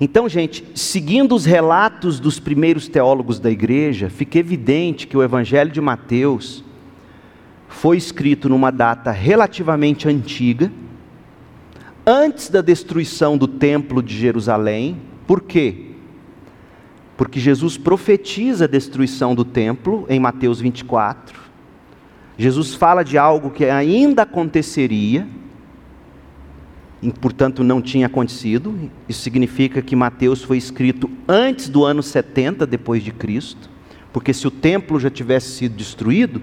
Então, gente, seguindo os relatos dos primeiros teólogos da igreja, fica evidente que o Evangelho de Mateus foi escrito numa data relativamente antiga, antes da destruição do Templo de Jerusalém. Por quê? Porque Jesus profetiza a destruição do templo em Mateus 24. Jesus fala de algo que ainda aconteceria, e, portanto não tinha acontecido. Isso significa que Mateus foi escrito antes do ano 70 depois de Cristo, porque se o templo já tivesse sido destruído,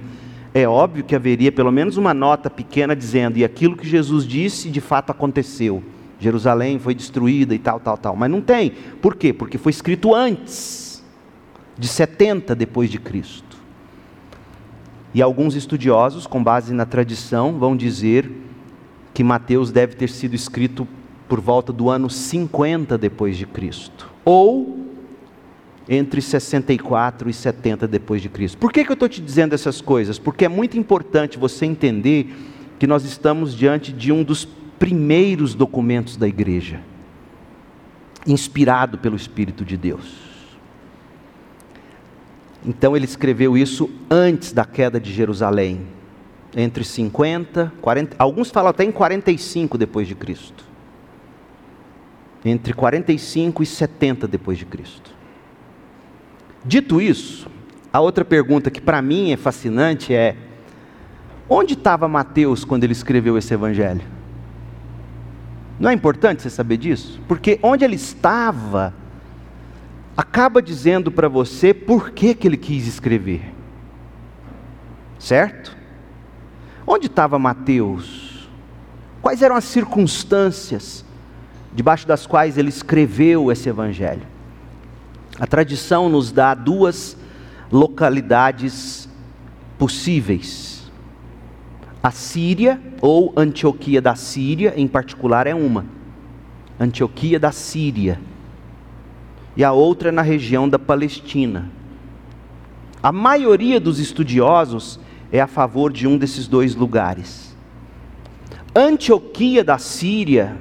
é óbvio que haveria pelo menos uma nota pequena dizendo: e aquilo que Jesus disse de fato aconteceu. Jerusalém foi destruída e tal, tal, tal. Mas não tem. Por quê? Porque foi escrito antes de 70 depois de Cristo. E alguns estudiosos, com base na tradição, vão dizer que Mateus deve ter sido escrito por volta do ano 50 depois de Cristo, ou entre 64 e 70 depois de Cristo. Por que, que eu estou te dizendo essas coisas? Porque é muito importante você entender que nós estamos diante de um dos primeiros documentos da igreja, inspirado pelo Espírito de Deus. Então ele escreveu isso antes da queda de Jerusalém, entre 50, 40, alguns falam até em 45 depois de Cristo. Entre 45 e 70 depois de Cristo. Dito isso, a outra pergunta que para mim é fascinante é: onde estava Mateus quando ele escreveu esse evangelho? Não é importante você saber disso? Porque onde ele estava, acaba dizendo para você por que, que ele quis escrever. Certo? Onde estava Mateus? Quais eram as circunstâncias debaixo das quais ele escreveu esse evangelho? A tradição nos dá duas localidades possíveis. A Síria, ou Antioquia da Síria, em particular, é uma. Antioquia da Síria. E a outra é na região da Palestina. A maioria dos estudiosos é a favor de um desses dois lugares. Antioquia da Síria,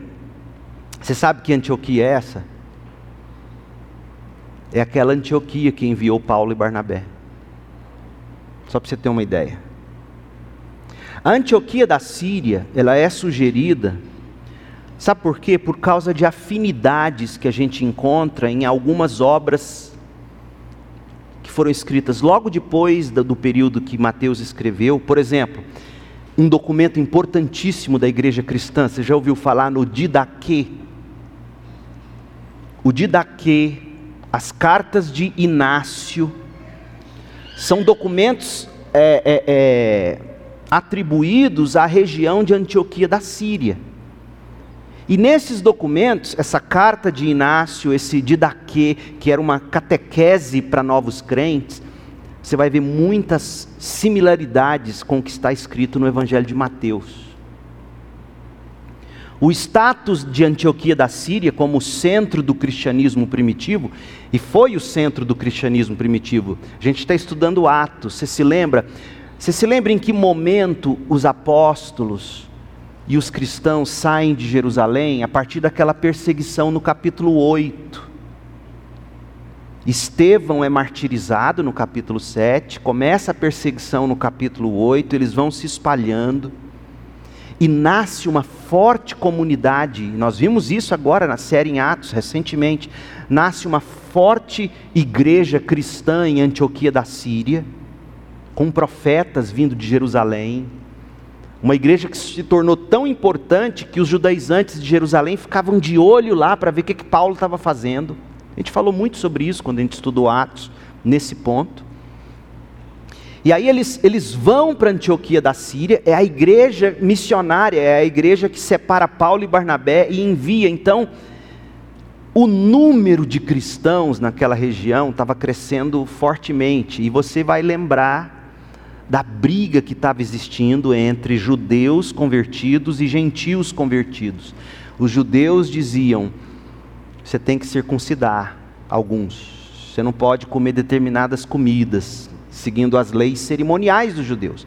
você sabe que Antioquia é essa? é aquela Antioquia que enviou Paulo e Barnabé. Só para você ter uma ideia. A Antioquia da Síria, ela é sugerida, sabe por quê? Por causa de afinidades que a gente encontra em algumas obras que foram escritas logo depois do, do período que Mateus escreveu. Por exemplo, um documento importantíssimo da igreja cristã, você já ouviu falar no Didaquê? O Didaquê as cartas de Inácio são documentos é, é, é, atribuídos à região de Antioquia da Síria. E nesses documentos, essa carta de Inácio, esse Didaquê, que era uma catequese para novos crentes, você vai ver muitas similaridades com o que está escrito no Evangelho de Mateus. O status de Antioquia da Síria como centro do cristianismo primitivo, e foi o centro do cristianismo primitivo. A gente está estudando Atos, você se lembra? Você se lembra em que momento os apóstolos e os cristãos saem de Jerusalém? A partir daquela perseguição no capítulo 8. Estevão é martirizado no capítulo 7, começa a perseguição no capítulo 8, eles vão se espalhando e nasce uma forte comunidade. Nós vimos isso agora na série em Atos, recentemente. Nasce uma forte igreja cristã em Antioquia da Síria, com profetas vindo de Jerusalém. Uma igreja que se tornou tão importante que os judaizantes de Jerusalém ficavam de olho lá para ver o que, que Paulo estava fazendo. A gente falou muito sobre isso quando a gente estudou Atos, nesse ponto. E aí eles, eles vão para Antioquia da Síria, é a igreja missionária, é a igreja que separa Paulo e Barnabé e envia. Então, o número de cristãos naquela região estava crescendo fortemente, e você vai lembrar da briga que estava existindo entre judeus convertidos e gentios convertidos. Os judeus diziam: você tem que circuncidar alguns, você não pode comer determinadas comidas, seguindo as leis cerimoniais dos judeus.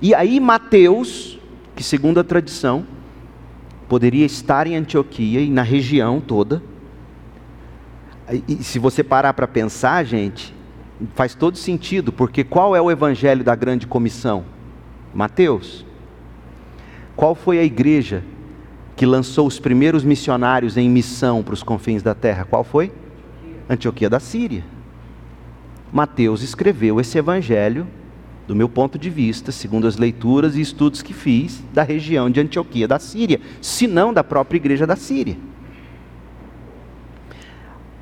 E aí Mateus, que segundo a tradição, poderia estar em Antioquia e na região toda. E se você parar para pensar, gente, faz todo sentido, porque qual é o evangelho da grande comissão? Mateus. Qual foi a igreja que lançou os primeiros missionários em missão para os confins da terra? Qual foi? Antioquia da Síria. Mateus escreveu esse evangelho, do meu ponto de vista, segundo as leituras e estudos que fiz, da região de Antioquia da Síria, se não da própria igreja da Síria.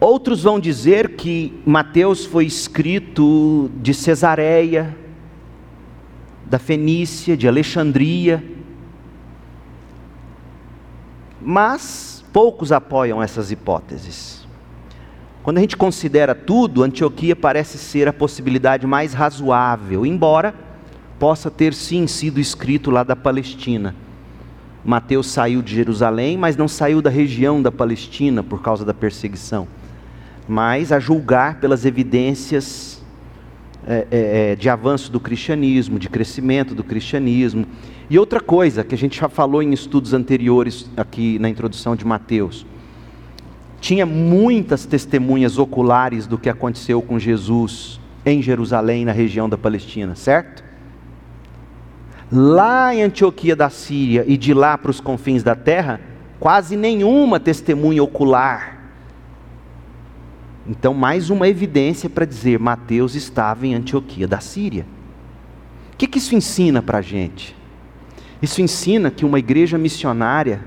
Outros vão dizer que Mateus foi escrito de Cesareia, da Fenícia, de Alexandria. Mas poucos apoiam essas hipóteses. Quando a gente considera tudo, Antioquia parece ser a possibilidade mais razoável, embora possa ter sim sido escrito lá da Palestina. Mateus saiu de Jerusalém, mas não saiu da região da Palestina por causa da perseguição. Mas, a julgar pelas evidências é, é, é, de avanço do cristianismo, de crescimento do cristianismo. E outra coisa que a gente já falou em estudos anteriores, aqui na introdução de Mateus: tinha muitas testemunhas oculares do que aconteceu com Jesus em Jerusalém, na região da Palestina, certo? Lá em Antioquia da Síria e de lá para os confins da terra, quase nenhuma testemunha ocular. Então, mais uma evidência para dizer: Mateus estava em Antioquia da Síria. O que, que isso ensina para a gente? Isso ensina que uma igreja missionária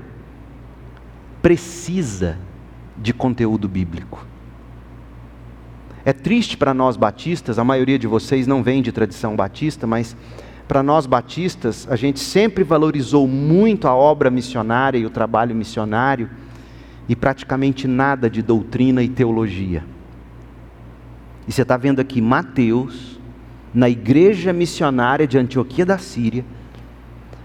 precisa de conteúdo bíblico. É triste para nós batistas, a maioria de vocês não vem de tradição batista, mas para nós batistas, a gente sempre valorizou muito a obra missionária e o trabalho missionário e praticamente nada de doutrina e teologia. E você está vendo aqui Mateus, na igreja missionária de Antioquia da Síria,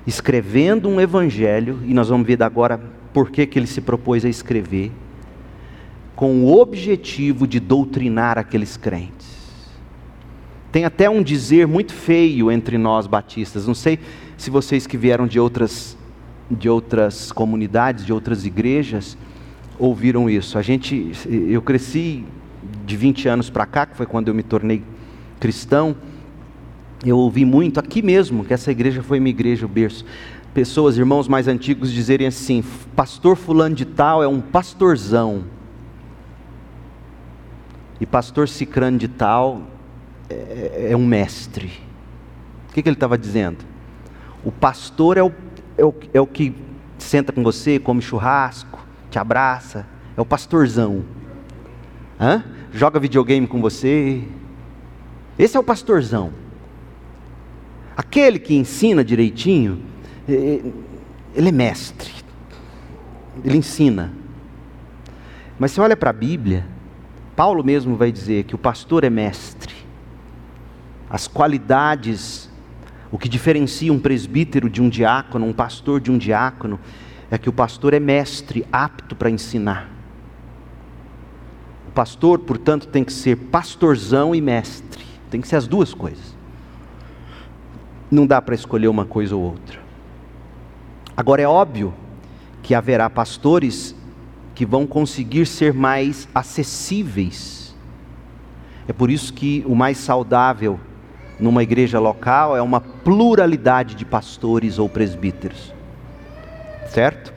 escrevendo um evangelho, e nós vamos ver agora por que, que ele se propôs a escrever, com o objetivo de doutrinar aqueles crentes. Tem até um dizer muito feio entre nós batistas. Não sei se vocês que vieram de outras de outras comunidades, de outras igrejas, ouviram isso. A gente eu cresci de 20 anos para cá, que foi quando eu me tornei cristão. Eu ouvi muito aqui mesmo, que essa igreja foi minha igreja, o berço. Pessoas, irmãos mais antigos dizerem assim: "Pastor fulano de tal é um pastorzão". E pastor cicrano de tal é, é um mestre. O que, que ele estava dizendo? O pastor é o, é, o, é o que senta com você, come churrasco, te abraça, é o pastorzão. Hã? Joga videogame com você. Esse é o pastorzão. Aquele que ensina direitinho, ele é mestre. Ele ensina. Mas se olha para a Bíblia, Paulo mesmo vai dizer que o pastor é mestre as qualidades, o que diferencia um presbítero de um diácono, um pastor de um diácono, é que o pastor é mestre, apto para ensinar. O pastor, portanto, tem que ser pastorzão e mestre, tem que ser as duas coisas. Não dá para escolher uma coisa ou outra. Agora é óbvio que haverá pastores que vão conseguir ser mais acessíveis. É por isso que o mais saudável numa igreja local é uma pluralidade de pastores ou presbíteros. Certo?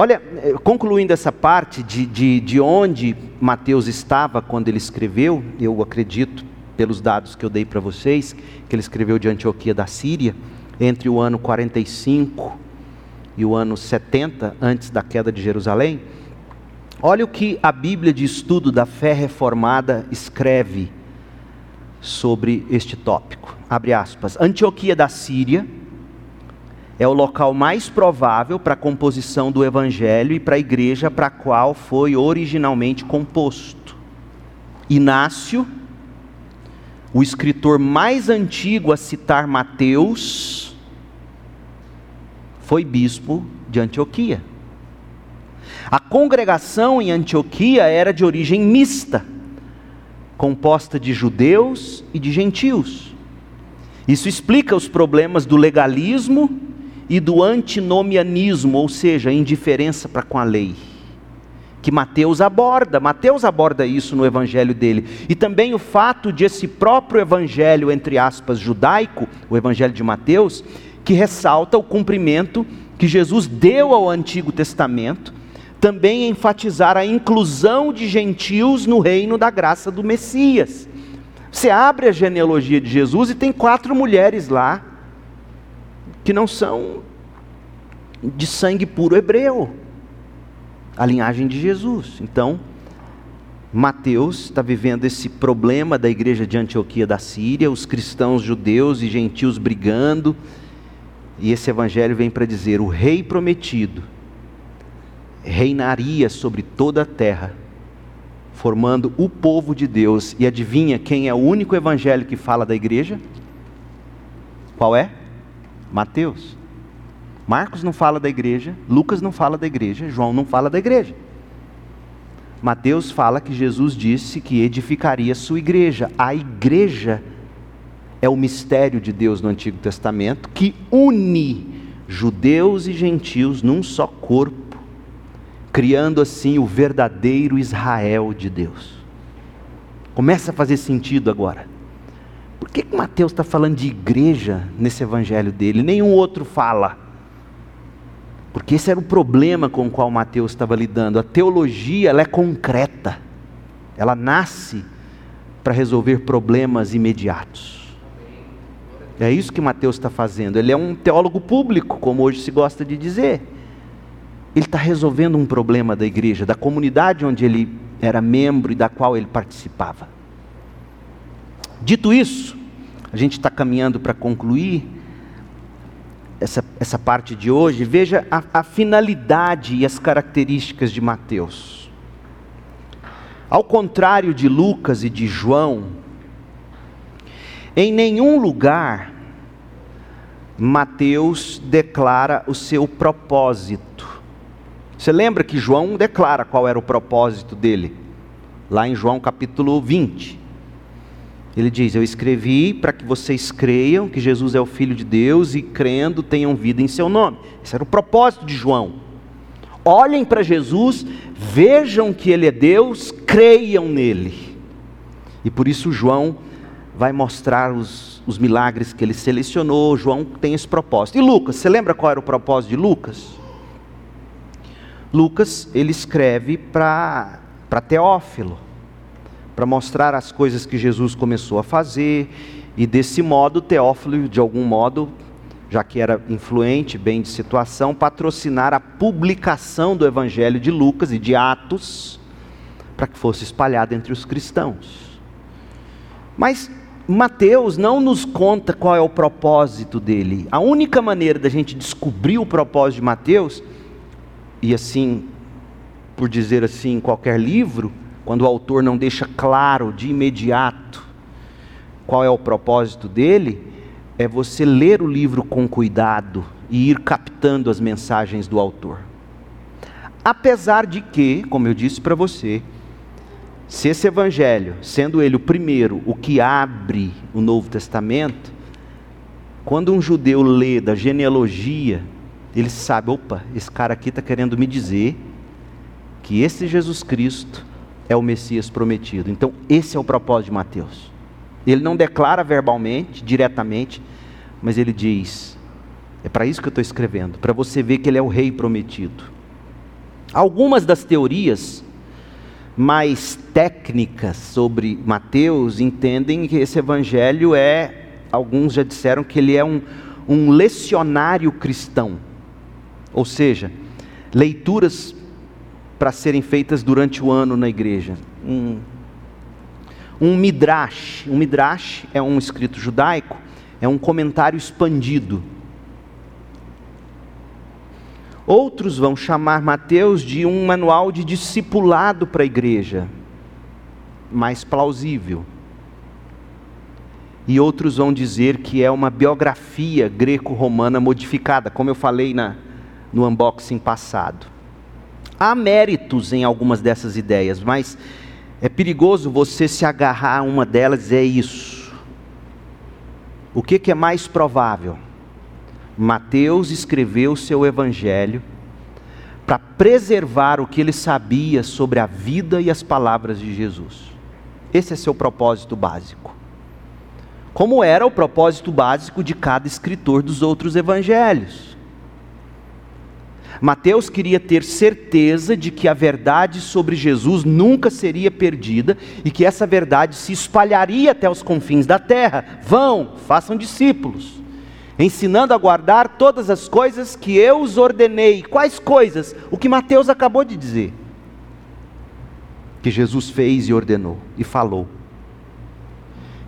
Olha, eh, concluindo essa parte de, de, de onde Mateus estava quando ele escreveu, eu acredito, pelos dados que eu dei para vocês, que ele escreveu de Antioquia da Síria, entre o ano 45 e o ano 70, antes da queda de Jerusalém. Olha o que a Bíblia de Estudo da Fé Reformada escreve sobre este tópico. Abre aspas. Antioquia da Síria é o local mais provável para a composição do evangelho e para a igreja para a qual foi originalmente composto. Inácio, o escritor mais antigo a citar Mateus, foi bispo de Antioquia. A congregação em Antioquia era de origem mista composta de judeus e de gentios. Isso explica os problemas do legalismo e do antinomianismo, ou seja, indiferença para com a lei. Que Mateus aborda, Mateus aborda isso no evangelho dele. E também o fato de esse próprio evangelho, entre aspas, judaico, o evangelho de Mateus, que ressalta o cumprimento que Jesus deu ao Antigo Testamento também enfatizar a inclusão de gentios no reino da graça do Messias. Você abre a genealogia de Jesus e tem quatro mulheres lá que não são de sangue puro hebreu, a linhagem de Jesus. Então, Mateus está vivendo esse problema da igreja de Antioquia da Síria, os cristãos judeus e gentios brigando, e esse evangelho vem para dizer: o rei prometido reinaria sobre toda a terra, formando o povo de Deus. E adivinha quem é o único evangelho que fala da igreja? Qual é? Mateus. Marcos não fala da igreja, Lucas não fala da igreja, João não fala da igreja. Mateus fala que Jesus disse que edificaria sua igreja. A igreja é o mistério de Deus no Antigo Testamento que une judeus e gentios num só corpo, criando assim o verdadeiro Israel de Deus. Começa a fazer sentido agora. Por que, que Mateus está falando de igreja nesse evangelho dele? Nenhum outro fala. Porque esse era o problema com o qual Mateus estava lidando. A teologia ela é concreta. Ela nasce para resolver problemas imediatos. É isso que Mateus está fazendo. Ele é um teólogo público, como hoje se gosta de dizer. Ele está resolvendo um problema da igreja, da comunidade onde ele era membro e da qual ele participava. Dito isso, a gente está caminhando para concluir essa, essa parte de hoje, veja a, a finalidade e as características de Mateus. Ao contrário de Lucas e de João, em nenhum lugar Mateus declara o seu propósito. Você lembra que João declara qual era o propósito dele? Lá em João capítulo 20. Ele diz: Eu escrevi para que vocês creiam que Jesus é o Filho de Deus e, crendo, tenham vida em seu nome. Esse era o propósito de João. Olhem para Jesus, vejam que Ele é Deus, creiam nele. E por isso João vai mostrar os, os milagres que ele selecionou. João tem esse propósito. E Lucas, você lembra qual era o propósito de Lucas? Lucas, ele escreve para Teófilo para mostrar as coisas que Jesus começou a fazer, e desse modo, Teófilo, de algum modo, já que era influente, bem de situação, patrocinar a publicação do Evangelho de Lucas e de Atos, para que fosse espalhado entre os cristãos. Mas Mateus não nos conta qual é o propósito dele. A única maneira da gente descobrir o propósito de Mateus, e assim, por dizer assim, qualquer livro, quando o autor não deixa claro de imediato qual é o propósito dele, é você ler o livro com cuidado e ir captando as mensagens do autor. Apesar de que, como eu disse para você, se esse evangelho, sendo ele o primeiro, o que abre o Novo Testamento, quando um judeu lê da genealogia, ele sabe: opa, esse cara aqui está querendo me dizer que esse Jesus Cristo é o Messias prometido. Então, esse é o propósito de Mateus. Ele não declara verbalmente, diretamente, mas ele diz: é para isso que eu estou escrevendo, para você ver que ele é o rei prometido. Algumas das teorias mais técnicas sobre Mateus entendem que esse evangelho é, alguns já disseram que ele é um, um lecionário cristão, ou seja, leituras para serem feitas durante o ano na igreja. Um, um midrash. Um midrash é um escrito judaico, é um comentário expandido. Outros vão chamar Mateus de um manual de discipulado para a igreja, mais plausível. E outros vão dizer que é uma biografia greco-romana modificada, como eu falei na, no unboxing passado. Há méritos em algumas dessas ideias, mas é perigoso você se agarrar a uma delas e dizer isso. O que, que é mais provável? Mateus escreveu seu evangelho para preservar o que ele sabia sobre a vida e as palavras de Jesus. Esse é seu propósito básico. Como era o propósito básico de cada escritor dos outros evangelhos. Mateus queria ter certeza de que a verdade sobre Jesus nunca seria perdida e que essa verdade se espalharia até os confins da terra. Vão, façam discípulos, ensinando a guardar todas as coisas que eu os ordenei. Quais coisas? O que Mateus acabou de dizer. Que Jesus fez e ordenou e falou.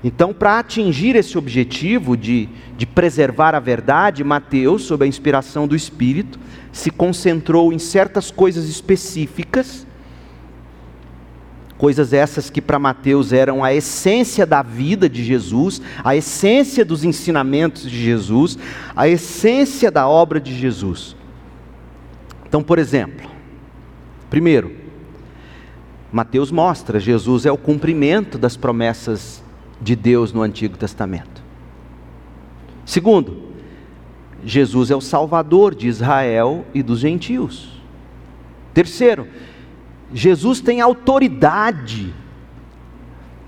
Então, para atingir esse objetivo de, de preservar a verdade, Mateus, sob a inspiração do Espírito, se concentrou em certas coisas específicas, coisas essas que para Mateus eram a essência da vida de Jesus, a essência dos ensinamentos de Jesus, a essência da obra de Jesus. Então, por exemplo, primeiro, Mateus mostra, Jesus é o cumprimento das promessas de Deus no Antigo Testamento. Segundo, Jesus é o Salvador de Israel e dos gentios. Terceiro, Jesus tem autoridade.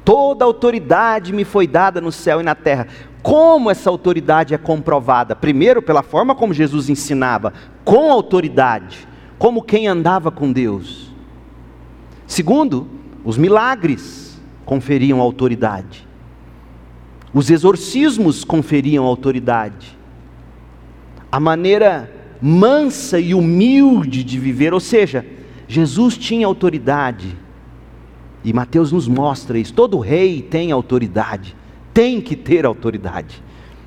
Toda autoridade me foi dada no céu e na terra. Como essa autoridade é comprovada? Primeiro, pela forma como Jesus ensinava, com autoridade, como quem andava com Deus. Segundo, os milagres conferiam autoridade. Os exorcismos conferiam autoridade. A maneira mansa e humilde de viver, ou seja, Jesus tinha autoridade. E Mateus nos mostra isso. Todo rei tem autoridade, tem que ter autoridade.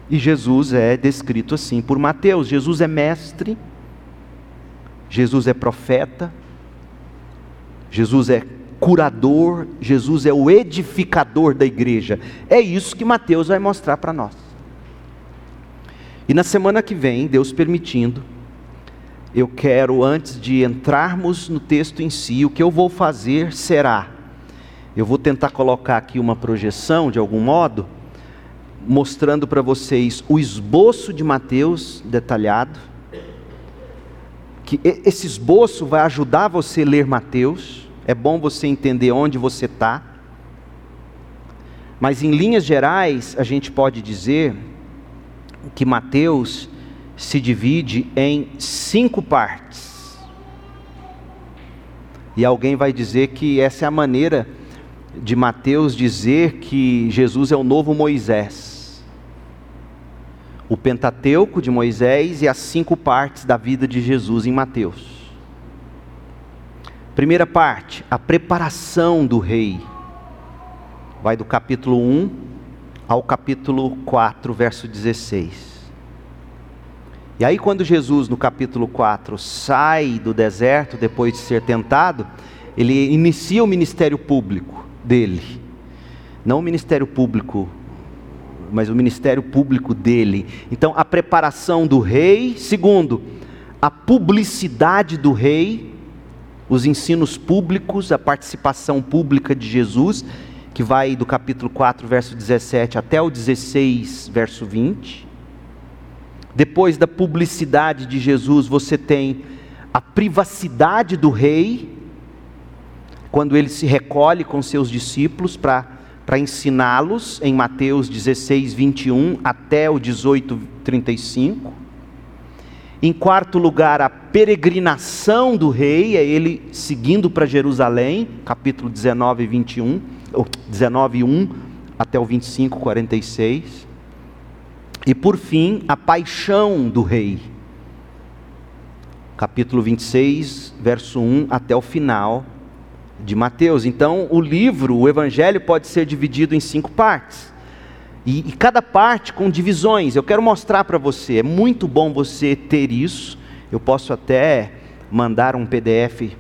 E Jesus é descrito assim por Mateus: Jesus é mestre, Jesus é profeta, Jesus é curador, Jesus é o edificador da igreja. É isso que Mateus vai mostrar para nós. E na semana que vem, Deus permitindo, eu quero, antes de entrarmos no texto em si, o que eu vou fazer será: eu vou tentar colocar aqui uma projeção, de algum modo, mostrando para vocês o esboço de Mateus detalhado. Que esse esboço vai ajudar você a ler Mateus é bom você entender onde você está. Mas em linhas gerais, a gente pode dizer que Mateus se divide em cinco partes. E alguém vai dizer que essa é a maneira de Mateus dizer que Jesus é o novo Moisés. O Pentateuco de Moisés e as cinco partes da vida de Jesus em Mateus. Primeira parte, a preparação do rei. Vai do capítulo 1 ao capítulo 4, verso 16. E aí, quando Jesus, no capítulo 4, sai do deserto depois de ser tentado, ele inicia o ministério público dele. Não o ministério público, mas o ministério público dele. Então, a preparação do rei. Segundo, a publicidade do rei os ensinos públicos, a participação pública de Jesus, que vai do capítulo 4, verso 17 até o 16, verso 20. Depois da publicidade de Jesus, você tem a privacidade do rei, quando ele se recolhe com seus discípulos para ensiná-los, em Mateus 16, 21 até o 18, 35. Em quarto lugar, a peregrinação do rei, é ele seguindo para Jerusalém, capítulo 19, 21, ou 19, 1 até o 25, 46. E por fim, a paixão do rei, capítulo 26, verso 1 até o final de Mateus. Então, o livro, o evangelho, pode ser dividido em cinco partes. E, e cada parte com divisões. Eu quero mostrar para você. É muito bom você ter isso. Eu posso até mandar um PDF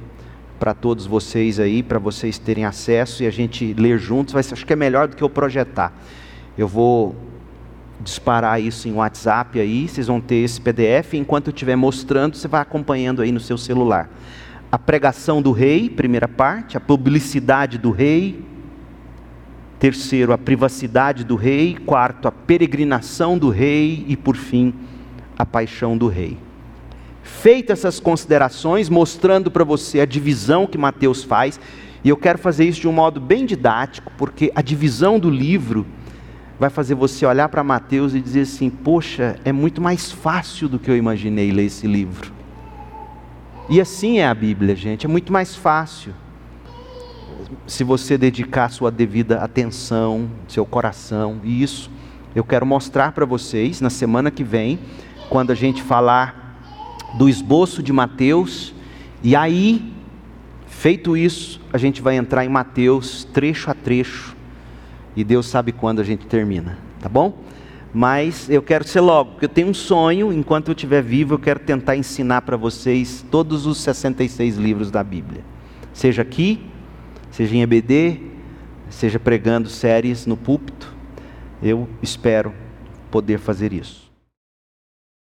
para todos vocês aí, para vocês terem acesso e a gente ler juntos. Vai, acho que é melhor do que eu projetar. Eu vou disparar isso em WhatsApp aí, vocês vão ter esse PDF. Enquanto eu estiver mostrando, você vai acompanhando aí no seu celular. A pregação do rei, primeira parte, a publicidade do rei, Terceiro, a privacidade do rei. Quarto, a peregrinação do rei. E por fim, a paixão do rei. Feitas essas considerações, mostrando para você a divisão que Mateus faz, e eu quero fazer isso de um modo bem didático, porque a divisão do livro vai fazer você olhar para Mateus e dizer assim: Poxa, é muito mais fácil do que eu imaginei ler esse livro. E assim é a Bíblia, gente, é muito mais fácil se você dedicar sua devida atenção, seu coração, e isso eu quero mostrar para vocês na semana que vem, quando a gente falar do esboço de Mateus, e aí, Feito isso, a gente vai entrar em Mateus trecho a trecho e Deus sabe quando a gente termina, tá bom? Mas eu quero ser logo, porque eu tenho um sonho, enquanto eu estiver vivo, eu quero tentar ensinar para vocês todos os 66 livros da Bíblia. Seja aqui, seja em EBD, seja pregando séries no púlpito, eu espero poder fazer isso.